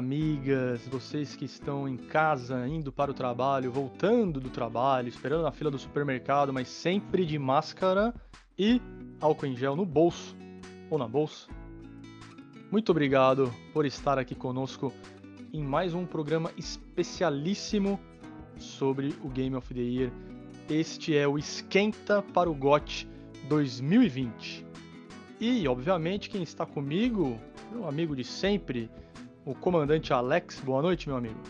amigas, vocês que estão em casa, indo para o trabalho, voltando do trabalho, esperando na fila do supermercado, mas sempre de máscara e álcool em gel no bolso ou na bolsa. Muito obrigado por estar aqui conosco em mais um programa especialíssimo sobre o Game of the Year. Este é o Esquenta para o GOT 2020. E, obviamente, quem está comigo, meu amigo de sempre, o comandante Alex. Boa noite, meu amigo.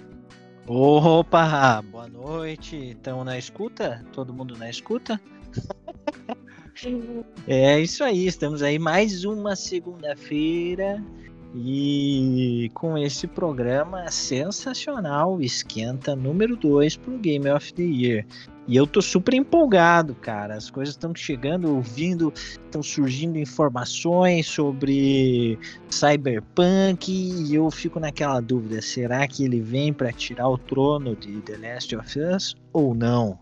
Opa, boa noite. Estão na escuta? Todo mundo na escuta? é isso aí, estamos aí mais uma segunda-feira e com esse programa sensacional, esquenta número 2 pro Game of the Year. E eu tô super empolgado, cara. As coisas estão chegando, ouvindo, estão surgindo informações sobre Cyberpunk e eu fico naquela dúvida: será que ele vem para tirar o trono de The Last of Us ou não?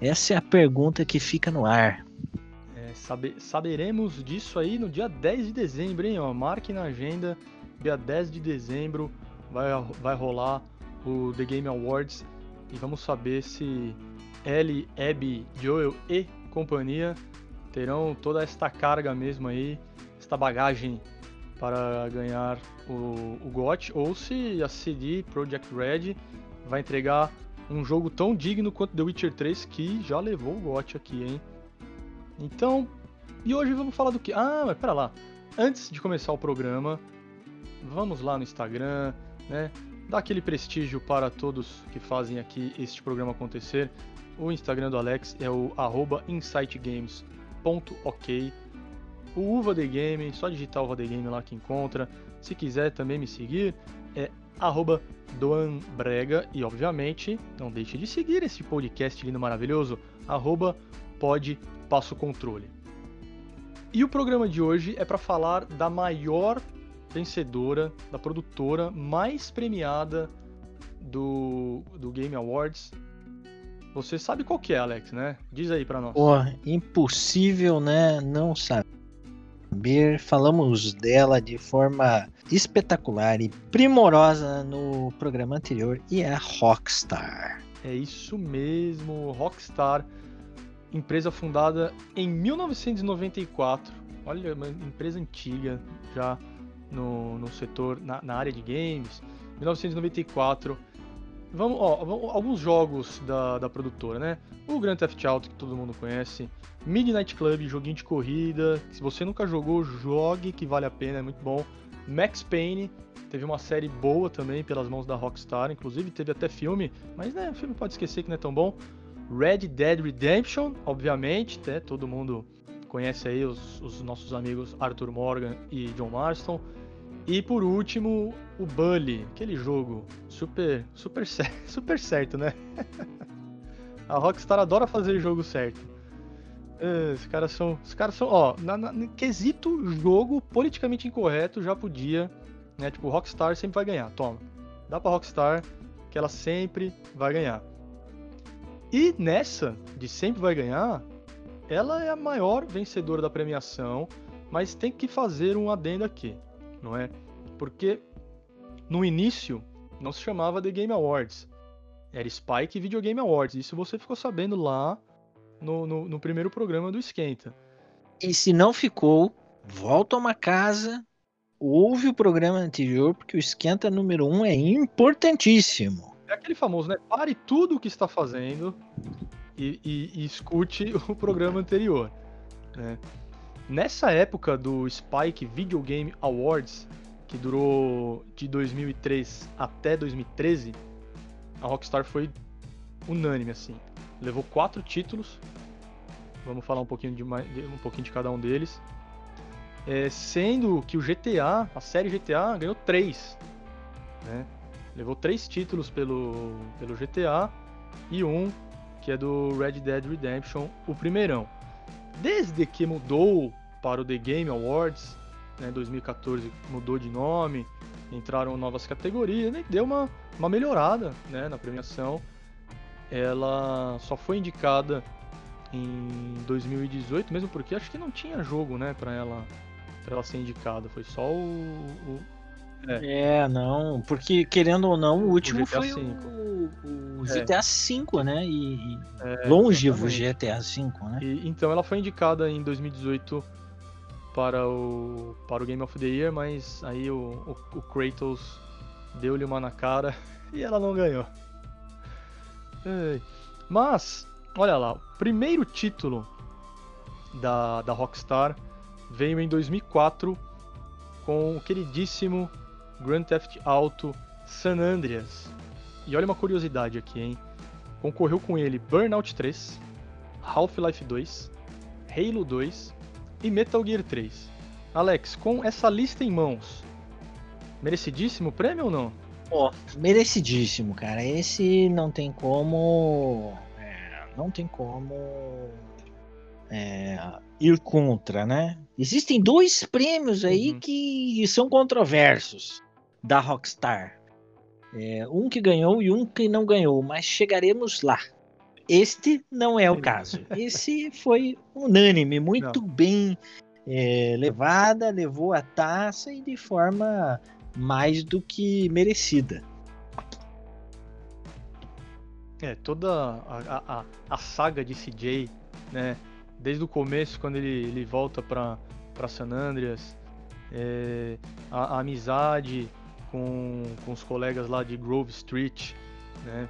Essa é a pergunta que fica no ar. É, sabe, saberemos disso aí no dia 10 de dezembro, hein? Ó, marque na agenda, dia 10 de dezembro vai, vai rolar o The Game Awards e vamos saber se Ellie, Abby, Joel e companhia terão toda esta carga mesmo aí, esta bagagem para ganhar o, o GOT, ou se a CD Projekt Red vai entregar um jogo tão digno quanto The Witcher 3 que já levou o GOT aqui, hein? Então, e hoje vamos falar do que? Ah, mas pera lá. Antes de começar o programa, vamos lá no Instagram, né? Dar aquele prestígio para todos que fazem aqui este programa acontecer. O Instagram do Alex é o insightgames.ok. O Uva The Game, só digitar Uva The Game lá que encontra. Se quiser também me seguir, é arroba doanbrega. E obviamente, não deixe de seguir esse podcast lindo maravilhoso, arroba controle. E o programa de hoje é para falar da maior vencedora, da produtora mais premiada do, do Game Awards, você sabe qual que é, Alex, né? Diz aí para nós. Pô, impossível, né? Não saber. Falamos dela de forma espetacular e primorosa no programa anterior e é a Rockstar. É isso mesmo, Rockstar, empresa fundada em 1994. Olha, uma empresa antiga já no, no setor, na, na área de games. 1994 Vamos, ó, vamos, alguns jogos da, da produtora, né? O Grand Theft Auto, que todo mundo conhece. Midnight Club, joguinho de corrida. Se você nunca jogou, jogue, que vale a pena, é muito bom. Max Payne, teve uma série boa também pelas mãos da Rockstar. Inclusive, teve até filme, mas né, o filme pode esquecer que não é tão bom. Red Dead Redemption, obviamente, né, todo mundo conhece aí os, os nossos amigos Arthur Morgan e John Marston. E por último, o Bully, aquele jogo super, super, super certo, né? A Rockstar adora fazer jogo certo. Os caras são, os caras são, ó, na, na, no quesito jogo politicamente incorreto já podia, né? Tipo, Rockstar sempre vai ganhar. Toma, dá para Rockstar que ela sempre vai ganhar. E nessa de sempre vai ganhar, ela é a maior vencedora da premiação, mas tem que fazer um adendo aqui não é? Porque no início não se chamava The Game Awards, era Spike Video Game Awards. Isso você ficou sabendo lá no, no, no primeiro programa do Esquenta. E se não ficou, volta a uma casa, ouve o programa anterior, porque o Esquenta número 1 um é importantíssimo. É aquele famoso, né? Pare tudo o que está fazendo e, e, e escute o programa anterior. Né? Nessa época do Spike Video Game Awards, que durou de 2003 até 2013, a Rockstar foi unânime assim. Levou quatro títulos. Vamos falar um pouquinho de, um pouquinho de cada um deles. É, sendo que o GTA, a série GTA, ganhou três. Né? Levou três títulos pelo, pelo GTA e um que é do Red Dead Redemption, o primeirão. Desde que mudou para o The Game Awards, né, 2014 mudou de nome, entraram novas categorias, né, deu uma, uma melhorada né, na premiação. Ela só foi indicada em 2018, mesmo porque acho que não tinha jogo né, para ela ela ser indicada. Foi só o é. é. não, porque querendo ou não, o último o foi 5. o, o GTA V, né? E, É, longevo exatamente. GTA V, né? E, então ela foi indicada em 2018 para o, para o Game of the Year, mas aí o, o, o Kratos deu-lhe uma na cara e ela não ganhou. Mas, olha lá, o primeiro título da, da Rockstar veio em 2004 com o queridíssimo Grand Theft Auto San Andreas. E olha uma curiosidade aqui, hein? Concorreu com ele Burnout 3, Half-Life 2, Halo 2 e Metal Gear 3. Alex, com essa lista em mãos, merecidíssimo o prêmio ou não? Ó, merecidíssimo, cara. Esse não tem como. é, não tem como. é, ir contra, né? Existem dois prêmios aí Uhum. que são controversos da Rockstar. É, um que ganhou e um que não ganhou, mas chegaremos lá. Este não é o caso. Esse foi unânime, muito bem é, levada, levou a taça e de forma mais do que merecida. É, toda a, a, a- saga de CJ, né? Desde o começo, quando ele, ele volta pra San Andreas, é, a, a amizade com, com os colegas lá de Grove Street, né?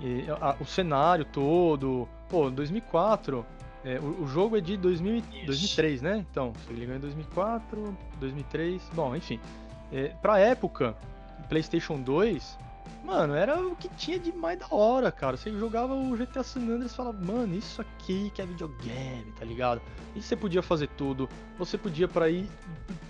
E a- o cenário todo, pô, 2004, é, o, o jogo é de 2000, e- Isso. 2003, né? Então, ele ganhou em 2004, 2003, bom, enfim. É, pra época, PlayStation 2, Mano, era o que tinha de mais da hora, cara. Você jogava o GTA San Andreas e falava, mano, isso aqui que é videogame, tá ligado? E você podia fazer tudo. Você podia para ir,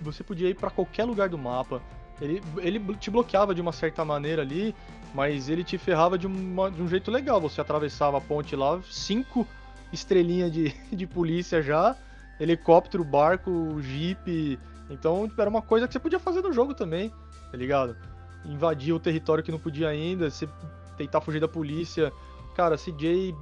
você podia ir para qualquer lugar do mapa. Ele, ele te bloqueava de uma certa maneira ali, mas ele te ferrava de, uma- de um jeito legal. Você atravessava a ponte lá, cinco estrelinhas de, de polícia já, helicóptero, barco, jeep. Então, tipo, era uma coisa que você podia fazer no jogo também, tá ligado? invadir o território que não podia ainda, você tentar fugir da polícia. Cara, CJ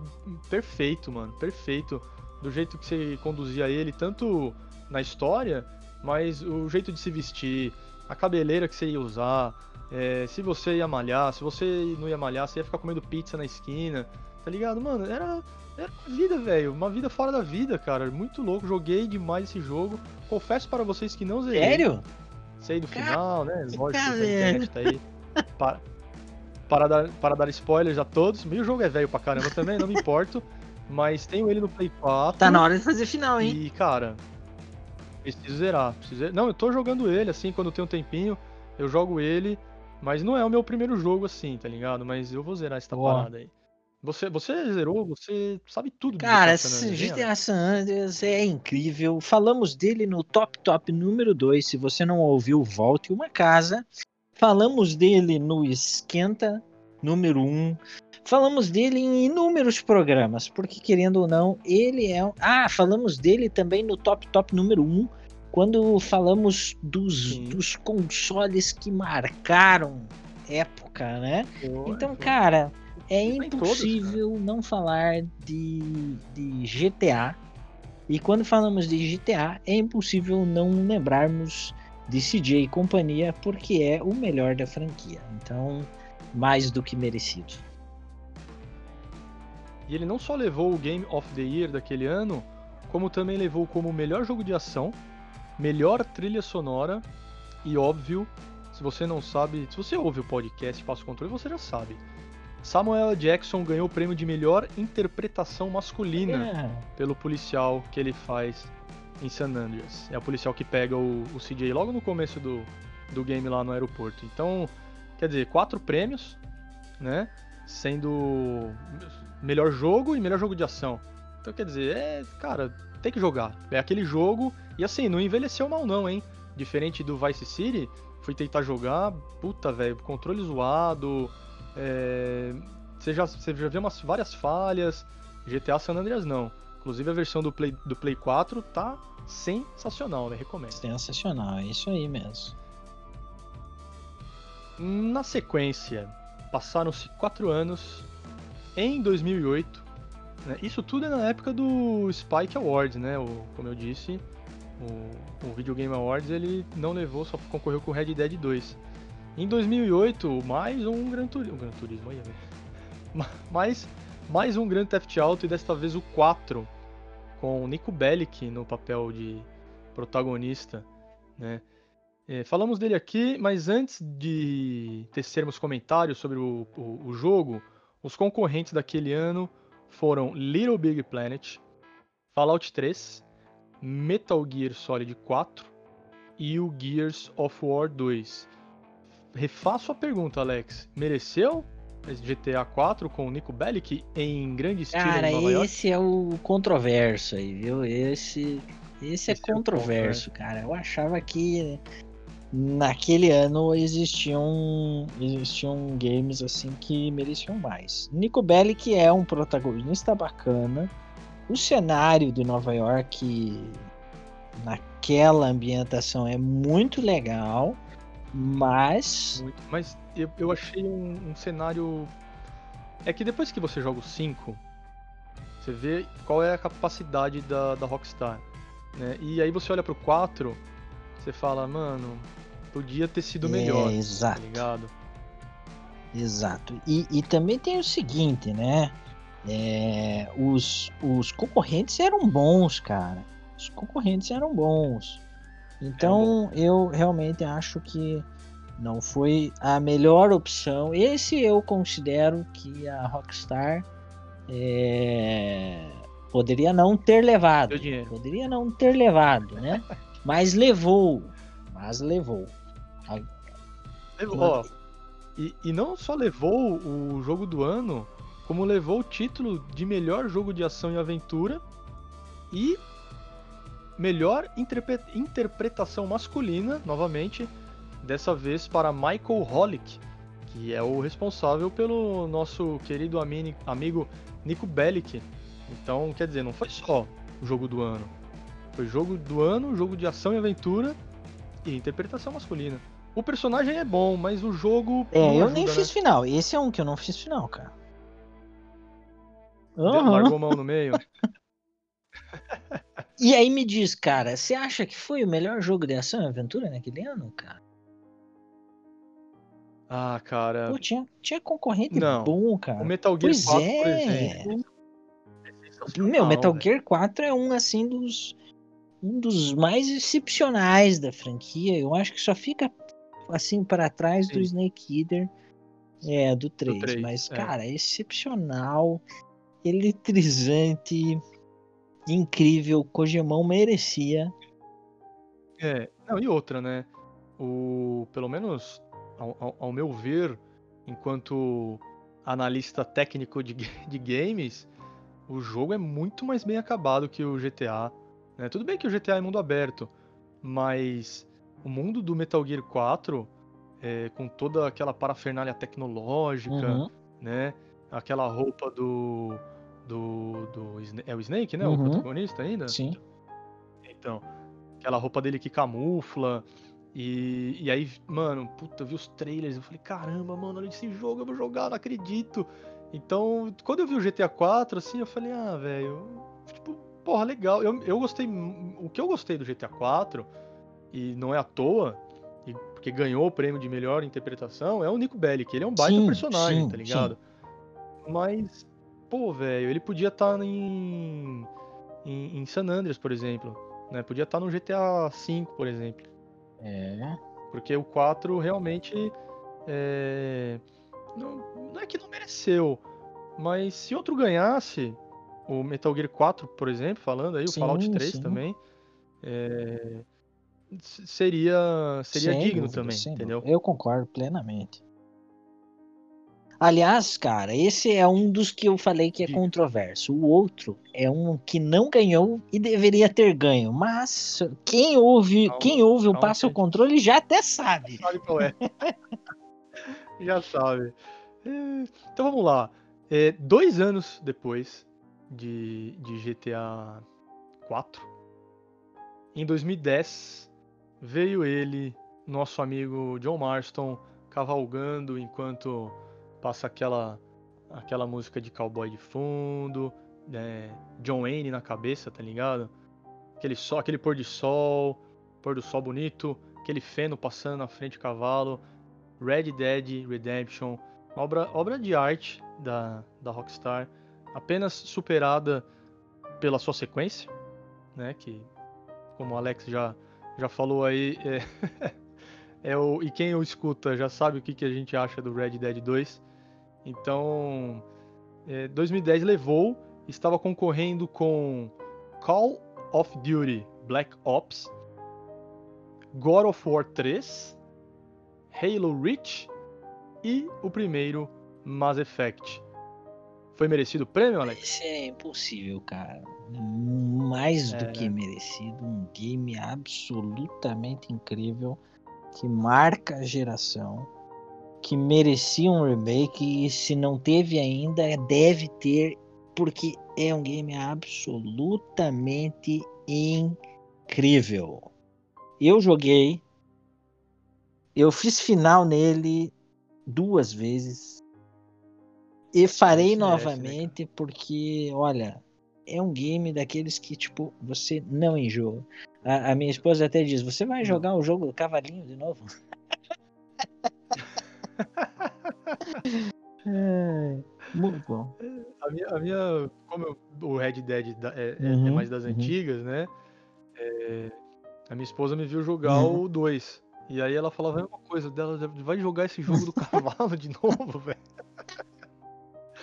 perfeito, mano, perfeito. Do jeito que você conduzia ele, tanto na história, mas o jeito de se vestir, a cabeleira que você ia usar, é, se você ia malhar, se você não ia malhar, você ia ficar comendo pizza na esquina, tá ligado? Mano, era, era uma vida, velho, uma vida fora da vida, cara. Muito louco, joguei demais esse jogo. Confesso para vocês que não zerei. Sério? Sei do Cara, final, né? Lógico, a velho. internet tá aí. Para, para, dar, para dar spoilers a todos. E o jogo é velho pra caramba também, não me importo. Mas tenho ele no Play 4. Tá na hora de fazer final, hein? E, cara, preciso zerar. Preciso zerar. Não, eu tô jogando ele, assim, quando tenho um tempinho, eu jogo ele. Mas não é o meu primeiro jogo, assim, tá ligado? Mas eu vou zerar essa Boa. parada aí. Você, você zerou, você sabe tudo do Cara, hein, GTA San Andreas é incrível. Falamos dele no Top Top número 2. Se você não ouviu, volte uma casa. Falamos dele no Esquenta número 1. Um. Falamos dele em inúmeros programas, porque querendo ou não, ele é. um- Ah, falamos dele também no Top Top número 1. Um, quando falamos dos, Sim. dos consoles que marcaram época, né? Pô, Então, pô. cara, é Tá em todos, impossível não falar de, de GTA. E quando falamos de GTA, é impossível não lembrarmos de CJ e companhia, porque é o melhor da franquia. Então, mais do que merecido. E ele não só levou o Game of the Year daquele ano, como também levou como melhor jogo de ação, melhor trilha sonora e óbvio, se você não sabe, se você ouve o podcast Passo Controle, você já sabe. Samuel. Jackson ganhou o prêmio de melhor interpretação masculina É, pelo policial que ele faz em San Andreas. É o policial que pega o, o CJ logo no começo do, do game lá no aeroporto. Então, quer dizer, quatro prêmios, né? Sendo melhor jogo e melhor jogo de ação. Então, quer dizer, é, cara, tem que jogar. É aquele jogo. E assim, não envelheceu mal, não, hein? Diferente do Vice City, fui tentar jogar, puta, velho, controle zoado. é, você, já, você já viu umas várias falhas. GTA San Andreas não. Inclusive a versão do Play, do Play 4 tá sensacional, né? Recomendo. sensacional, é isso aí mesmo. Na sequência, passaram-se quatro anos. Em 2008, né, isso tudo é na época do Spike Awards, né? O, como eu disse, o, o Video Game Awards, ele não levou, só concorreu com Red Dead 2. Em 2008, mais um Gran Turismo, um Gran Turismo aí, né? mais, mais um Grand Theft Auto e desta vez o 4, com o Nico Bellic no papel de protagonista, né? É, falamos dele aqui, mas antes de tecermos comentários sobre o, o, o, jogo, os concorrentes daquele ano foram Little Big Planet, Fallout 3, Metal Gear Solid 4 e o Gears of War 2. Refaço a pergunta, Alex. Mereceu GTA 4 com o Nico Bellic em grande estilo Cara, Nova York? esse é o controverso aí, viu? Esse, esse, esse é controverso, é cara. Eu achava que naquele ano existiam existiam games assim que mereciam mais. Nico Bellic é um protagonista bacana. O cenário de Nova York naquela ambientação é muito legal, mas muito, mas eu, eu achei um, um, cenário é que depois que você joga o 5, você vê qual é a capacidade da, da Rockstar, né? E aí você olha pro 4, você fala, mano, Podia ter sido melhor. É, exato. Tá ligado? Exato. E, e também tem o seguinte, né? É, os, os concorrentes eram bons, cara. Os concorrentes eram bons. Então é eu realmente acho que não foi a melhor opção. Esse eu considero que a Rockstar é, poderia não ter levado. Poderia não ter levado, né? Mas levou. Mas levou. Levou, e, e não só levou o jogo do ano, como levou o título de melhor jogo de ação e aventura e melhor interpretação masculina, novamente, dessa vez para Michael Holick, que é o responsável pelo nosso querido amigo Nico Bellic. Então, quer dizer, não foi só o jogo do ano. Foi jogo do ano, jogo de ação e aventura e interpretação masculina. O personagem é bom, mas o jogo. É, eu ajuda, nem né? fiz final. Esse é um que eu não fiz final, cara. Uhum. Largou mão no meio. e aí me diz, cara, você acha que foi o melhor jogo de ação e aventura naquele ano, cara? Ah, cara. Pô, tinha, tinha concorrente não. bom, cara. O Metal Gear pois 4, é. por exemplo. Meu, Metal Gear 4 é um assim dos um dos mais excepcionais da franquia. Eu acho que só fica assim para trás Sim. do Snake Eater, é, do 3. Do 3 mas, é. cara, é excepcional, eletrizante, incrível. Kojimão merecia. É, não, e outra, né? O, pelo menos ao, ao, ao meu ver, enquanto analista técnico de, de games, o jogo é muito mais bem acabado que o GTA. Né? Tudo bem que o GTA é mundo aberto, mas o mundo do Metal Gear 4, é, com toda aquela parafernália tecnológica, uhum. né? Aquela roupa do. do, do é o Snake, né? Uhum. O protagonista ainda? Sim. Então, aquela roupa dele que camufla. E, e aí, mano, puta, eu vi os trailers, eu falei, caramba, mano, olha esse jogo, eu vou jogar, não acredito. Então, quando eu vi o GTA 4, assim, eu falei, ah, velho, tipo, porra, legal. Eu, eu gostei. O que eu gostei do GTA 4 e não é à toa, e, porque ganhou o prêmio de melhor interpretação, é o Nico Bellic. Ele é um baita sim, personagem, sim, tá ligado? Sim. Mas, pô, velho, ele podia estar tá em, em, em, San Andreas, por exemplo. Né? Podia estar tá no GTA V, por exemplo. É. Porque o 4 realmente. É... Não, não é que não mereceu, mas se outro ganhasse, o Metal Gear 4, por exemplo, falando aí, o Fallout 3 também. É seria seria sem digno dúvida, também, entendeu? Eu concordo plenamente. Aliás, cara, esse é um dos que eu falei que é controverso. O outro é um que não ganhou e deveria ter ganho. Mas quem ouve, calma, quem ouve o Passa o Controle já até sabe. Já sabe qual é. já sabe. É, então vamos lá. É, dois anos depois de, de GTA 4, em 2010, veio ele, nosso amigo John Marston, cavalgando enquanto passa aquela aquela música de cowboy de fundo, né, John Wayne na cabeça, tá ligado? aquele, sol, aquele pôr de sol, pôr do sol bonito, aquele feno passando na frente do cavalo. Red Dead Redemption, obra, obra de arte da, da Rockstar, apenas superada pela sua sequência, né? Que, como o Alex já, já falou aí, é, é o, e quem o escuta já sabe o que, que a gente acha do Red Dead 2. Então, é, 2010 levou, estava concorrendo com Call of Duty Black Ops, God of War 3, Halo Reach e o primeiro Mass Effect. Foi merecido o prêmio, Alex? Isso é impossível, cara. Mais do É, que né? merecido. Um game absolutamente incrível. Que marca a geração. Que merecia um remake. E se não teve ainda, deve ter. Porque é um game absolutamente incrível. Eu joguei. Eu fiz final nele duas vezes. E farei né, novamente porque, olha, é um game daqueles que, tipo, você não enjoa. A, a minha esposa até diz: Você vai jogar o jogo do cavalinho de novo? É, muito bom. A minha, a minha- como eu- o Red Dead é, é- é Uhum, mais das uhum. antigas, né? É, a minha esposa me viu jogar Uhum. o 2. E aí ela falava a mesma coisa dela, vai jogar esse jogo do cavalo de novo, velho.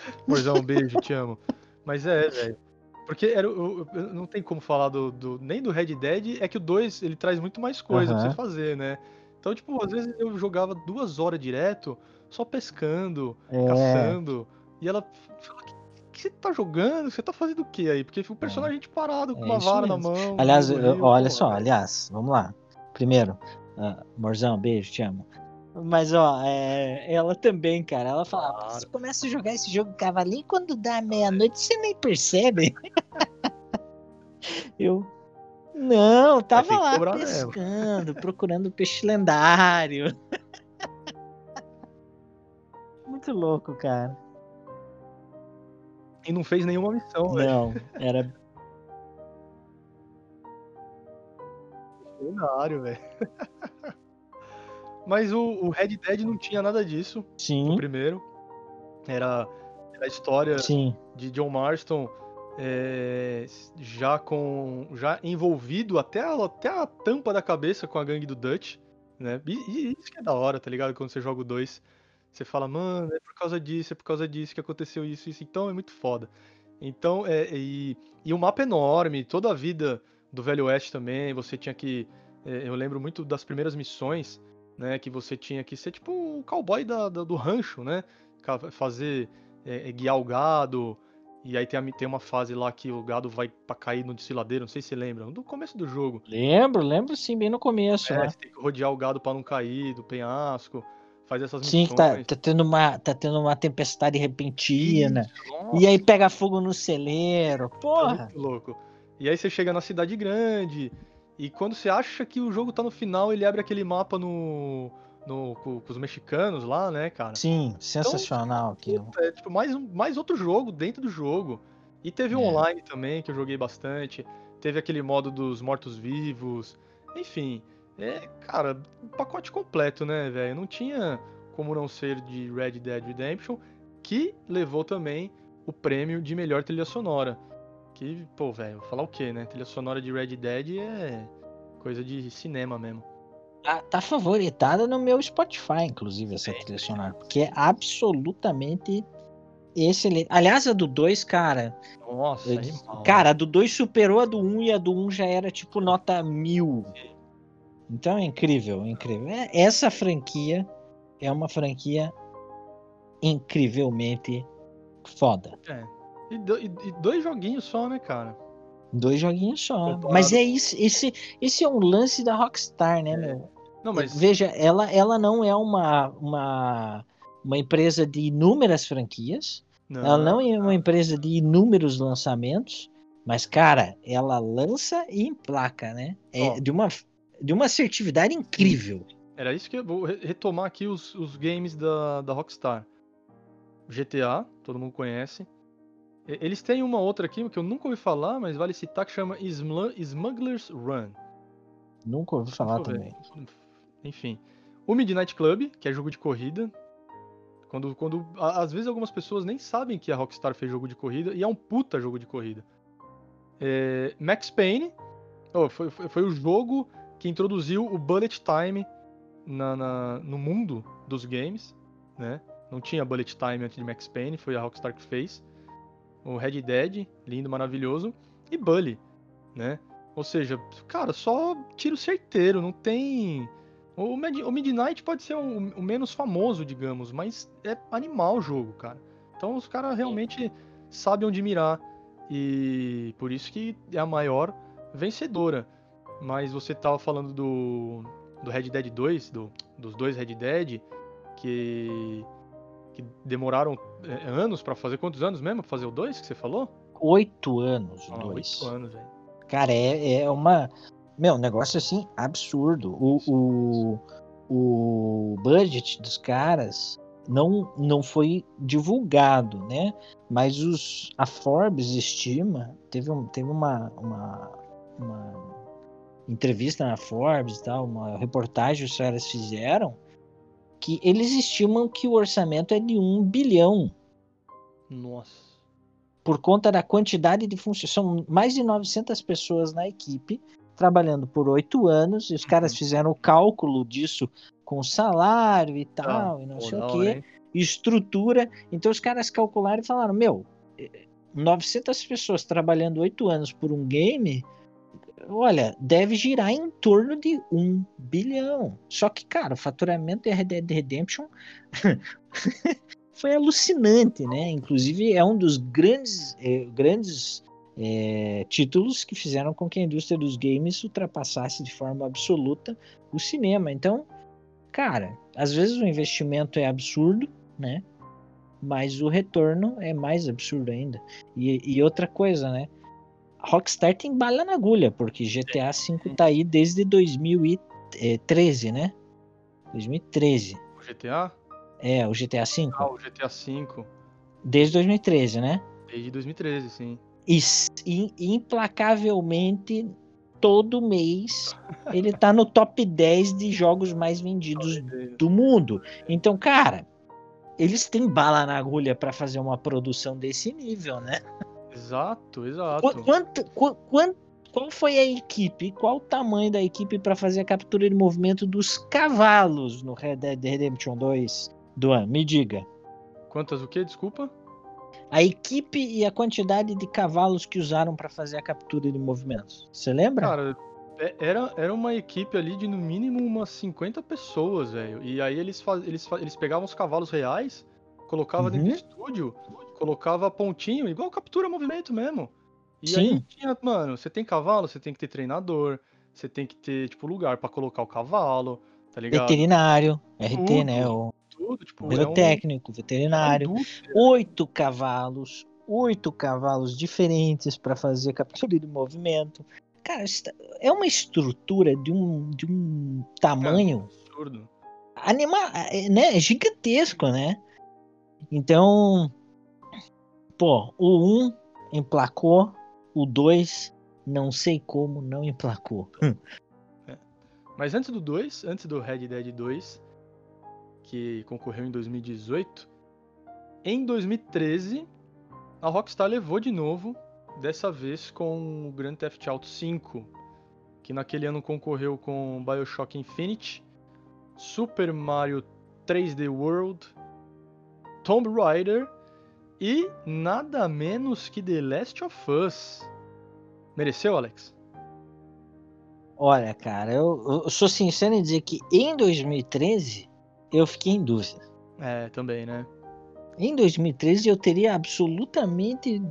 Morzão, um beijo, te amo. Mas é, velho. Porque era, o- o- não tem como falar do, do- nem do Red Dead, é que o 2 ele traz muito mais coisa pra Aham. você fazer, né? Então, tipo, às vezes eu jogava duas horas direto, só pescando, É, caçando. E ela fala, o que você tá jogando? Você tá fazendo o que aí? Porque o personagem parado com É uma vara na mesmo. mão. no aliás, eu- rio, olha porra, só, aliás, vamos lá. Primeiro, ah, Morzão, beijo, te amo. Mas, ó, é, ela também, cara, ela fala, Claro. você começa a jogar esse jogo cavalinho quando dá meia-noite, você nem percebe. Eu, não, tava lá pescando, procurando peixe lendário. Muito louco, cara. E não fez nenhuma missão, velho. Não, era Extraordinário, velho. Mas o, o Red Dead não tinha nada disso, o sim, primeiro. Era, era a história sim. de John Marston é, já com já envolvido até a, até a tampa da cabeça com a gangue do Dutch, né? E, e isso que é da hora, tá ligado? Quando você joga o 2, você fala, mano, é por causa disso, é por causa disso que aconteceu isso, isso, então é muito foda. Então, é, e, e o mapa é enorme, toda a vida do Velho Oeste também, você tinha que. é, eu lembro muito das primeiras missões, né? Que você tinha que ser tipo o cowboy da, da- do rancho, né? Fazer. é, é, guiar o gado. E aí tem, a- tem uma fase lá que o gado vai pra cair no desfiladeiro, não sei se você lembra, do começo do jogo. Lembro, lembro sim, bem no começo, É, né? você tem que rodear o gado pra não cair do penhasco, faz essas Sim, missões. que tá, tá tendo uma, tá tendo uma tempestade repentina. Nossa, E aí pega fogo no celeiro. é Porra! muito louco. E aí você chega na cidade grande, e quando você acha que o jogo tá no final, ele abre aquele mapa no, no com, com os mexicanos lá, né, cara? Sim, sensacional aquilo. Puta, é tipo mais, mais outro jogo dentro do jogo. E teve o É. online também, que eu joguei bastante. Teve aquele modo dos mortos-vivos. Enfim, é, cara, um pacote completo, né, velho? Não tinha como não ser de Red Dead Redemption, que levou também o prêmio de melhor trilha sonora. Que, pô, velho, falar o quê, né? Trilha sonora de Red Dead é coisa de cinema mesmo. Tá, tá favoritada no meu Spotify, inclusive, essa trilha sonora. Porque é absolutamente excelente. Aliás, a do 2, cara. Nossa, eu- animal. cara, a do 2 superou a do 1 um, e a do 1 um já era tipo nota mil. Então é incrível, é incrível. É- Essa franquia é uma franquia incrivelmente foda. É. E, do- e- e dois joguinhos só, né, cara? Dois joguinhos só. Comparado- Mas é isso, esse, esse é um lance da Rockstar, né, É. meu? Não, mas Veja, ela, ela não é uma, uma, uma empresa de inúmeras franquias, ela não é uma empresa de inúmeros lançamentos, mas, cara, ela lança e emplaca, né? É Ó. de uma, de uma assertividade incrível. Era isso que eu vou re- retomar aqui os, os games da, da Rockstar. GTA, todo mundo conhece. Eles têm uma outra aqui que eu nunca ouvi falar, mas vale citar, que chama Smuggler's Run. Nunca ouvi falar também. Enfim. O Midnight Club, que é jogo de corrida. Quando, quando às vezes algumas pessoas nem sabem que a Rockstar fez jogo de corrida e é um puta jogo de corrida. É, Max Payne oh, foi, foi, foi, o jogo que introduziu o bullet time na, na, no mundo dos games, né? Não tinha bullet time antes de Max Payne, foi a Rockstar que fez. O Red Dead, lindo, maravilhoso, e Bully, né? Ou seja, cara, só tiro certeiro, não tem. O, Midnight pode ser o, menos famoso, digamos, mas é animal o jogo, cara. Então os caras realmente sabem onde mirar. E por isso que é a maior vencedora. Mas você tava falando do, do Red Dead 2, do, dos dois Red Dead, que, que demoraram é, anos para fazer. Quantos anos mesmo pra fazer o 2 que você falou? Oito anos, ah, dois. Oito anos, velho. Cara, é, é uma. Meu, um negócio assim absurdo. O, o, o budget dos caras não, não foi divulgado, né? Mas os, a Forbes estima, teve, um, teve uma, uma, uma entrevista na Forbes, tal, uma reportagem que os caras fizeram, que eles estimam que o orçamento é de um bilhão. Nossa por conta da quantidade de funções. São mais de 900 pessoas na equipe, trabalhando por oito anos, e os caras uhum. fizeram o cálculo disso com salário e tal, ah, e não sei não, o quê, estrutura. Então os caras calcularam e falaram: Meu, 900 pessoas trabalhando oito anos por um game, olha, deve girar em torno de um bilhão. Só que, cara, o faturamento de Red Dead Redemption foi alucinante, né? Inclusive é um dos grandes, é, grandes é, títulos que fizeram com que a indústria dos games ultrapassasse de forma absoluta o cinema. Então, cara, às vezes o investimento é absurdo, né? Mas o retorno é mais absurdo ainda. E, e outra coisa, né? Rockstar tem bala na agulha, porque GTA V tá aí desde 2013, né? 2013. O GTA? É, o GTA V? Ah, o GTA V. Desde 2013, né? Desde 2013, sim. E, e implacavelmente, todo mês, ele tá no top 10 de jogos mais vendidos do mundo. Então, cara, eles têm bala na agulha para fazer uma produção desse nível, né? Exato, exato. Quanto, quanto, qual foi a equipe, qual o tamanho da equipe para fazer a captura de movimento dos cavalos no Red Dead Redemption 2? Duan, me diga. Quantas o quê? Desculpa? A equipe e a quantidade de cavalos que usaram para fazer a captura de movimentos. Você lembra? Cara, é, era, era uma equipe ali de no mínimo umas 50 pessoas, velho. E aí eles, faz, eles, eles pegavam os cavalos reais, colocavam uhum. dentro do estúdio, colocava pontinho, igual captura movimento mesmo. E Sim. aí tinha, mano, você tem cavalo, você tem que ter treinador, você tem que ter, tipo, lugar para colocar o cavalo, tá ligado? Veterinário, RT, né? O tudo. Tipo, é um, técnico, veterinário, é oito cavalos, oito cavalos diferentes para fazer captura de movimento. Cara, tá, é uma estrutura de um, de um tamanho é absurdo. Anima, é, né? gigantesco, né? Então, pô, o 1 um emplacou, o 2 não sei como não emplacou. É. Mas antes do 2, antes do Red Dead 2, que concorreu em 2018. Em 2013, a Rockstar levou de novo, dessa vez com o Grand Theft Auto V, que naquele ano concorreu com BioShock Infinite, Super Mario 3D World, Tomb Raider e nada menos que The Last of Us. Mereceu, Alex? Olha, cara, eu, eu sou sincero em dizer que em 2013 eu fiquei em dúvida. É, também, né? Em 2013 eu teria absolutamente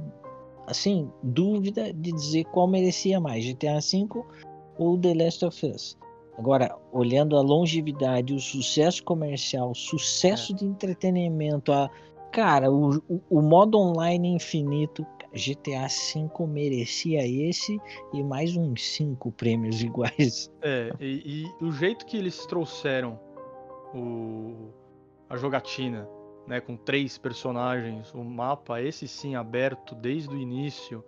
assim, dúvida de dizer qual merecia mais, GTA V ou The Last of Us. Agora, olhando a longevidade, o sucesso comercial, o sucesso é. de entretenimento, a cara, o, o, o, modo online infinito, GTA V merecia esse e mais uns cinco prêmios iguais. É, e, e o jeito que eles trouxeram o, a jogatina né, com três personagens, o mapa, esse sim, aberto desde o início,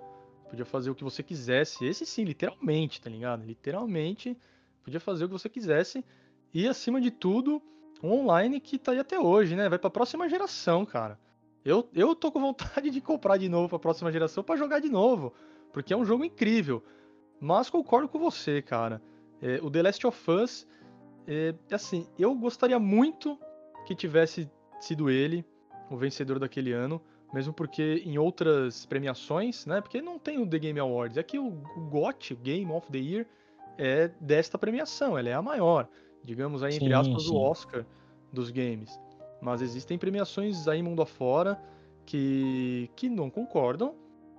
podia fazer o que você quisesse, esse sim, literalmente, tá ligado? Literalmente, podia fazer o que você quisesse, e acima de tudo, um online que tá aí até hoje, né? Vai pra próxima geração, cara. Eu, eu tô com vontade de comprar de novo pra próxima geração para jogar de novo, porque é um jogo incrível. Mas concordo com você, cara. É, o The Last of Us, é, assim, eu gostaria muito que tivesse sido ele o vencedor daquele ano, mesmo porque em outras premiações, né? Porque não tem o The Game Awards, é que o, o GOT, Game of the Year, é desta premiação, ela é a maior, digamos aí, entre sim, aspas, sim. o Oscar dos games. Mas existem premiações aí mundo afora que, que não concordam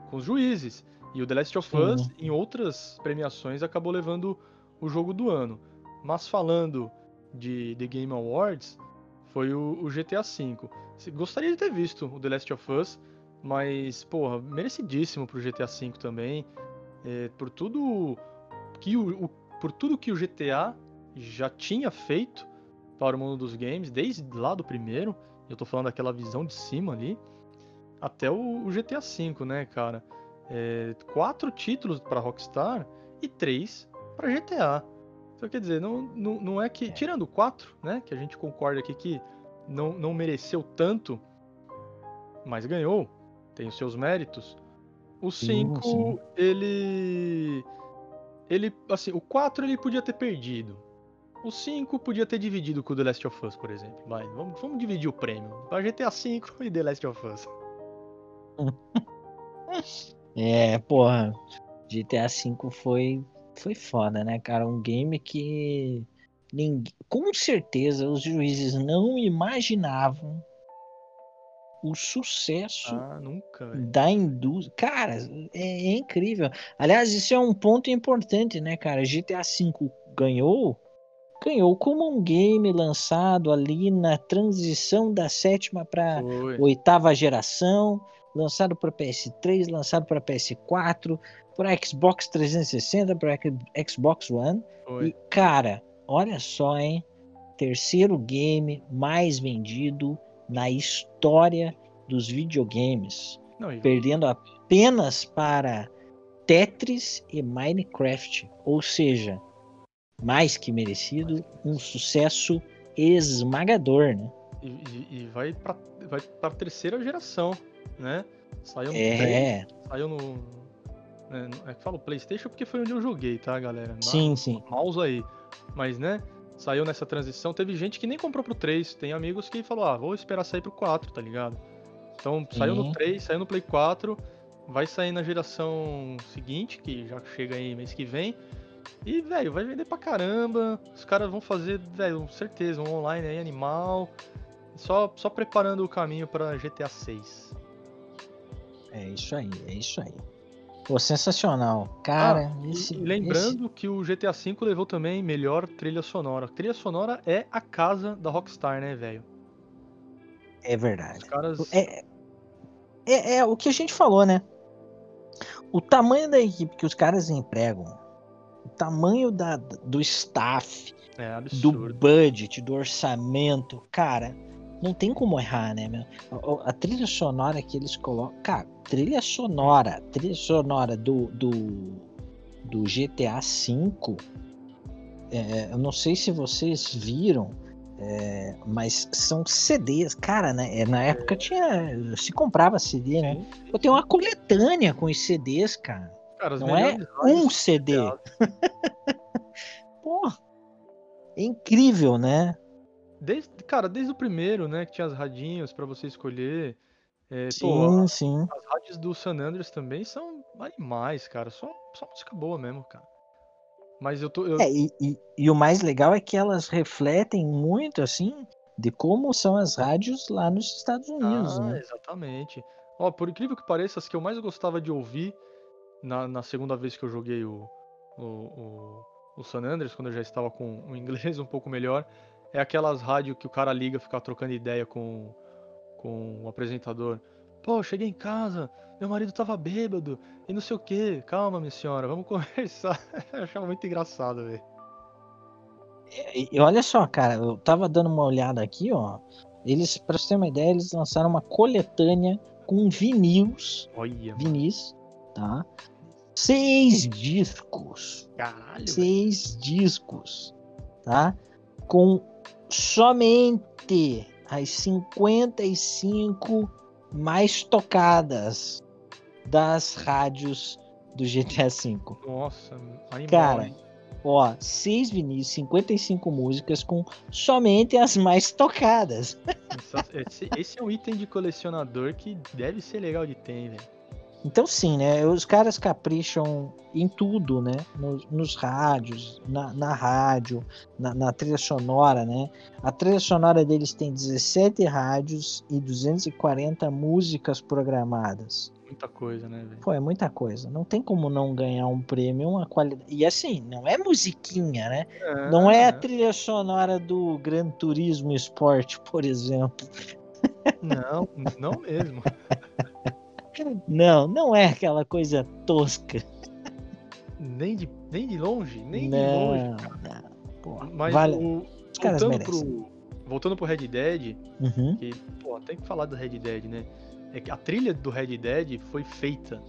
com os juízes. E o The Last of Us, uhum. em outras premiações, acabou levando o jogo do ano. Mas falando de The Game Awards, foi o, o GTA V. Gostaria de ter visto o The Last of Us, mas, porra, merecidíssimo pro GTA V também. É, por tudo que o, o, por tudo que o GTA já tinha feito para o mundo dos games, desde lá do primeiro, eu tô falando daquela visão de cima ali, até o, o GTA V, né, cara? É, quatro títulos para Rockstar e três para GTA. Então, quer dizer, não, não, não é que. É. Tirando quatro, né? Que a gente concorda aqui que não, não mereceu tanto, mas ganhou, tem os seus méritos. O 5, ele. Ele. Assim, o 4 ele podia ter perdido. O 5 podia ter dividido com o The Last of Us, por exemplo. Vai, vamos, vamos dividir o prêmio. Pra GTA 5 e The Last of Us. É, porra. GTA V foi, foi foda, né, cara? Um game que ninguém, com certeza os juízes não imaginavam o sucesso ah, nunca, da indústria. Cara, é, é, incrível. Aliás, isso é um ponto importante, né, cara? GTA V ganhou, ganhou como um game lançado ali na transição da sétima para oitava geração lançado para PS3, lançado para PS4, para Xbox 360, para Xbox One. Foi. E cara, olha só, hein? Terceiro game mais vendido na história dos videogames, Não, e... perdendo apenas para Tetris e Minecraft, ou seja, mais que merecido, um sucesso esmagador, né? E, e, e vai para vai para terceira geração né? Saiu no é. saiu no. Né, é que falo PlayStation porque foi onde eu joguei, tá, galera? Sim, sim. Mouse aí. Mas, né? Saiu nessa transição. Teve gente que nem comprou pro 3. Tem amigos que falou, ah, vou esperar sair pro 4, tá ligado? Então, saiu no 3, saiu no Play 4. Vai sair na geração seguinte, que já chega aí mês que vem. E, velho, vai vender pra caramba. Os caras vão fazer, velho, certeza, um online aí animal. Só, só preparando o caminho para GTA 6. É isso aí, é isso aí. Pô, sensacional. Cara, ah, esse, e lembrando esse... que o GTA V levou também melhor trilha sonora. A trilha sonora é a casa da Rockstar, né, velho? É verdade. Caras... É, é, é, o que a gente falou, né? O tamanho da equipe que os caras empregam, o tamanho da, do staff, é do budget, do orçamento, cara, não tem como errar, né, meu? A, a, trilha sonora que eles colocam. Cara, trilha sonora. Trilha sonora do, do, do GTA V. É, eu não sei se vocês viram. É, mas são CDs, cara, né? É, na época tinha. Se comprava CD, né? Eu tenho uma coletânea com os CDs, cara. Cara não é um CD. Pô, é incrível, né? Desde, cara, desde o primeiro, né, que tinha as radinhos para você escolher. É, sim, pô, sim. As rádios do San Andreas também são animais, cara. Só, só música boa mesmo, cara. Mas eu tô. Eu... É, e, e, e, o mais legal é que elas refletem muito, assim, de como são as rádios lá nos Estados Unidos, ah, né? Exatamente. Ó, por incrível que pareça, as que eu mais gostava de ouvir na, na segunda vez que eu joguei o, o, o, o San Andreas, quando eu já estava com o inglês um pouco melhor, é aquelas rádios que o cara liga ficar trocando ideia com, com o apresentador. Pô, cheguei em casa, meu marido tava bêbado e não sei o que. Calma, minha senhora, vamos conversar. eu achava muito engraçado, velho. E, e, olha só, cara, eu tava dando uma olhada aqui, ó. Eles, pra você ter uma ideia, eles lançaram uma coletânea com vinis, Olha, vinis, tá? Seis discos. caralho. velho. seis discos, tá? Com somente as 55 mais tocadas das rádios do GTA V. Nossa, animal. Cara, hein? Ó, seis vinis, 55 músicas com somente as mais tocadas. Esse, esse é um item de colecionador que deve ser legal de ter, velho. Então sim, né? Os caras capricham em tudo, né? Nos, nos rádios, na, na rádio, na, na trilha sonora, né? A trilha sonora deles tem 17 rádios e 240 músicas programadas. Muita coisa, né, velho? Pô, é muita coisa. Não tem como não ganhar um prêmio, uma qualidade. E assim, não é musiquinha, né? Não é a trilha sonora do Gran Turismo Sport, por exemplo. Não, não mesmo. Não, não é aquela coisa tosca. Nem de, nem de longe, nem de não, longe. não. Pô, Mas vale. o, Os caras voltando, pro, voltando pro Red Dead, Uhum. que, pô, tem que falar do Red Dead, né? É que a trilha do Red Dead foi feita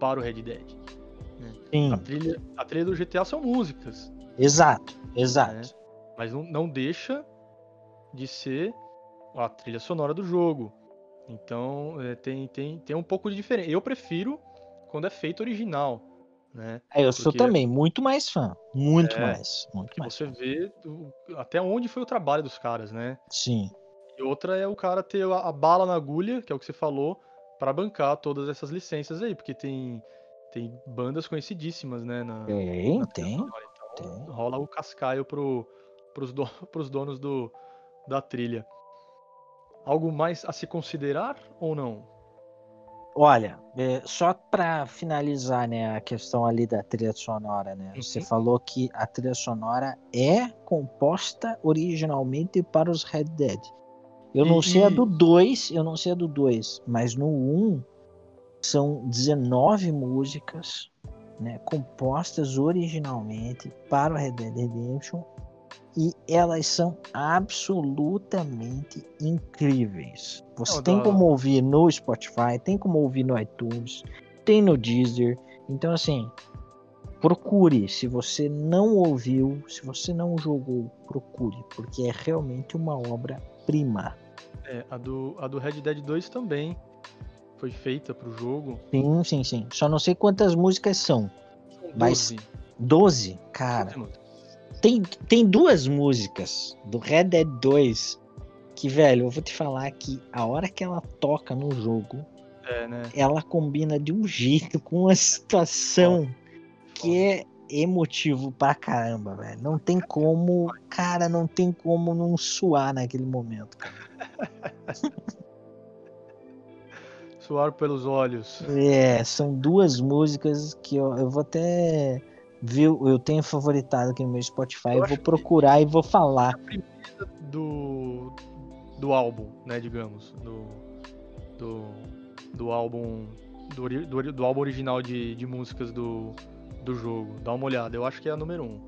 para o Red Dead. Sim, A trilha, a trilha do GTA são músicas, exato, exato. mas não, não deixa de ser a trilha sonora do jogo. Então é, tem, tem, tem um pouco de diferença. Eu prefiro quando é feito original, né? É, eu sou porque- também muito mais fã. Muito É, mais. Muito mais. você vê o- até onde foi o trabalho dos caras, né? Sim. E outra é o cara ter a, a bala na agulha, que é o que você falou, para bancar todas essas licenças aí, porque tem, tem bandas conhecidíssimas, né? Na, Tem, na tem. Então, tem. rola o cascaio pro, pros, do, pros donos do, da trilha. Algo mais a se considerar ou não? Olha, é, só pra finalizar, né, a questão ali da trilha sonora, né? Você Uhum. falou que a trilha sonora é composta originalmente para os Red Dead. Eu não sei a do 2, eu não sei a do 2, mas no 1 são 19 músicas, né, compostas originalmente para o Red Dead Redemption e elas são absolutamente incríveis. Você Não, tem da- como ouvir no Spotify, tem como ouvir no iTunes, tem no Deezer. Então assim, procure. Se você não ouviu, se você não jogou, procure, porque é realmente uma obra prima. É, a do, a do Red Dead 2 também foi feita pro jogo. Sim, sim, sim. Só não sei quantas músicas são. São Mas, 12, 12? Cara, 12 músicas. Tem, tem duas músicas do Red Dead 2 que, velho, eu vou te falar que a hora que ela toca no jogo, É, né? ela combina de um jeito com a situação que é emotivo pra caramba, velho. Não tem como, cara, não tem como não suar naquele momento. cara. Suar pelos olhos. É, são duas músicas que eu, eu vou até ver, eu tenho favoritado aqui no meu Spotify, Eu eu vou procurar e vou falar. do, do álbum, né, digamos, do, do, do álbum do, do, do álbum original de, de músicas do, do jogo. Dá uma olhada, eu acho que é a número 1. Um.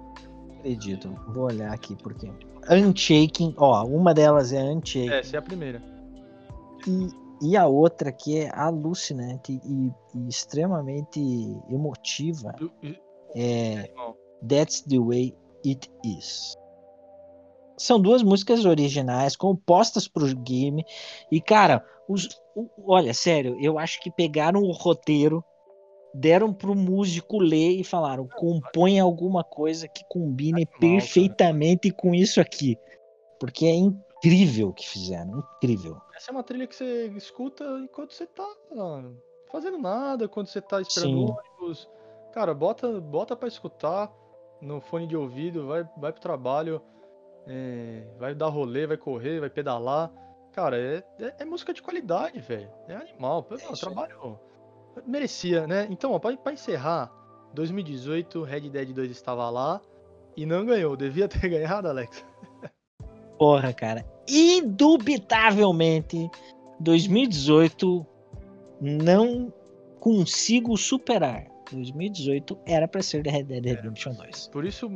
Acredito, vou olhar aqui porque Unshaking, ó, uma delas é Unshaking Essa é a primeira. e, e a outra que é alucinante e, e extremamente emotiva Do- é irmão, That's the Way It Is. São duas músicas originais compostas pro game e cara, os, o- olha, sério, eu acho que pegaram o roteiro, deram pro músico ler e falaram: compõe alguma coisa que combine Animal, cara. perfeitamente com isso aqui, porque é incrível o que fizeram, incrível. Essa é uma trilha que você escuta enquanto você tá fazendo nada, quando você tá esperando Sim. o ônibus. Cara, bota, bota pra escutar no fone de ouvido, vai, vai pro trabalho, é, vai dar rolê, vai correr, vai pedalar. Cara, é, é, é música de qualidade, velho. É animal. É aí. trabalho. Merecia, né? Então, ó, pra, pra encerrar, 2018, Red Dead 2 estava lá e não ganhou. Devia ter ganhado, Alex. Porra, cara. Indubitavelmente, 2018 não consigo superar. 2018 era para ser Red Dead Redemption 2. Por isso,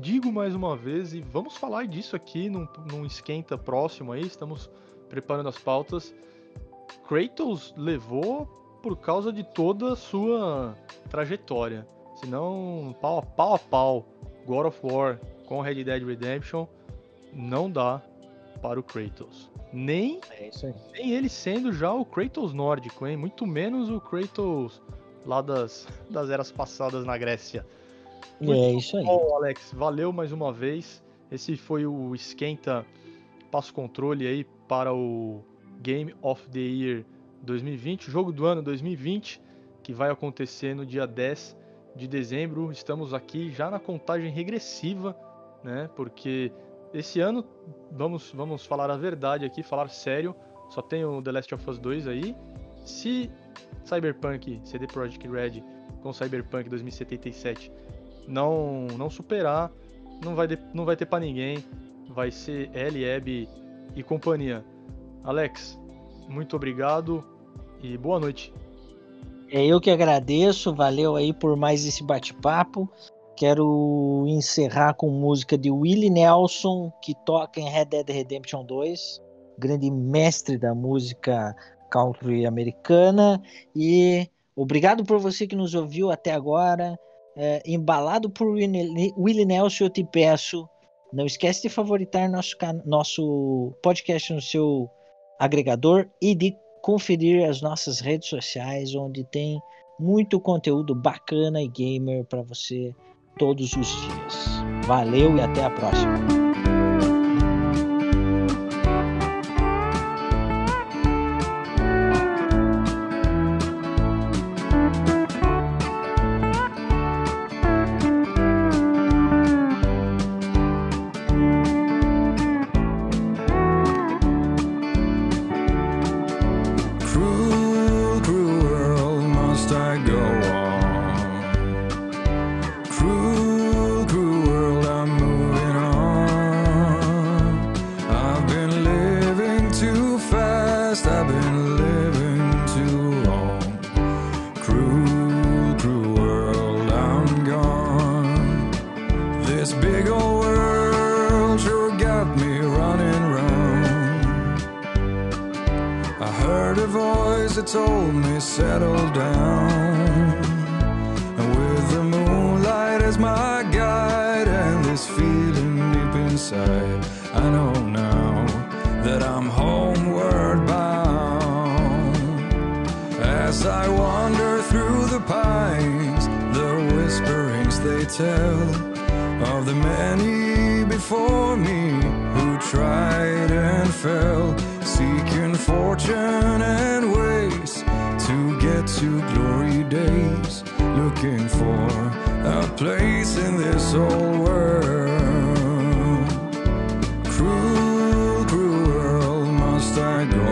digo mais uma vez, e vamos falar disso aqui num, num esquenta próximo aí, estamos preparando as pautas. Kratos levou por causa de toda a sua trajetória. Senão, pau a pau a pau, God of War com Red Dead Redemption não dá para o Kratos. Nem, é nem ele sendo já o Kratos nórdico, hein? Muito menos o Kratos lá das, das eras passadas na Grécia. Muito é isso aí. Bom, Alex, valeu mais uma vez. Esse foi o esquenta passo controle aí para o Game of the Year 2020, jogo do ano 2020, que vai acontecer no dia 10 de dezembro. Estamos aqui já na contagem regressiva, né? Porque esse ano, vamos, vamos falar a verdade aqui, falar sério, só tem o The Last of Us 2 aí. Se Cyberpunk, CD Projekt Red com Cyberpunk 2077 não não superar, não vai, de, não vai ter para ninguém. Vai ser L, Eb e companhia. Alex, muito obrigado e boa noite. É eu que agradeço, valeu aí por mais esse bate-papo. Quero encerrar com música de Willie Nelson, que toca em Red Dead Redemption 2, grande mestre da música country americana. E obrigado por você que nos ouviu até agora. É, embalado por Willie Nelson, eu te peço, não esquece de favoritar nosso, nosso podcast no seu agregador e de conferir as nossas redes sociais, onde tem muito conteúdo bacana e gamer para você todos os dias. Valeu e até a próxima. As I wander through the pines, the whisperings they tell of the many before me who tried and fell, seeking fortune and ways to get to glory days, looking for a place in this old world. Cruel, cruel world, must I go?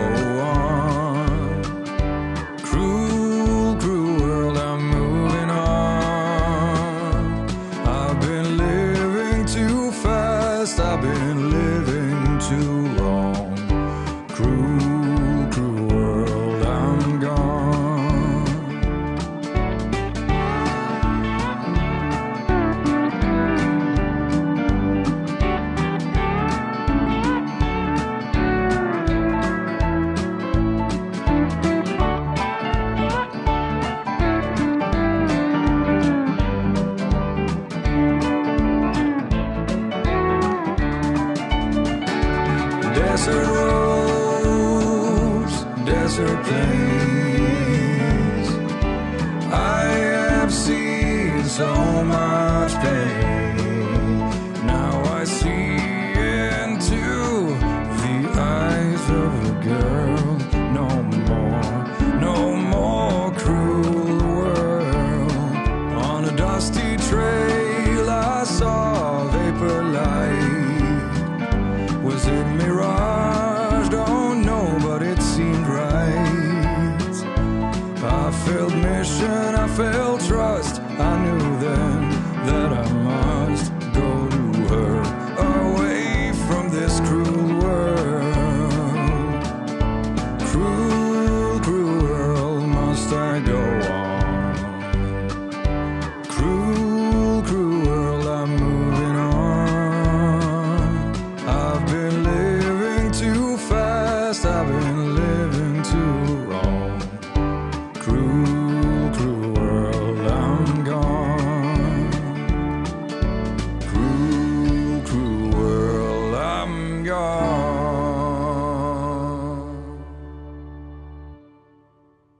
I have seen so much.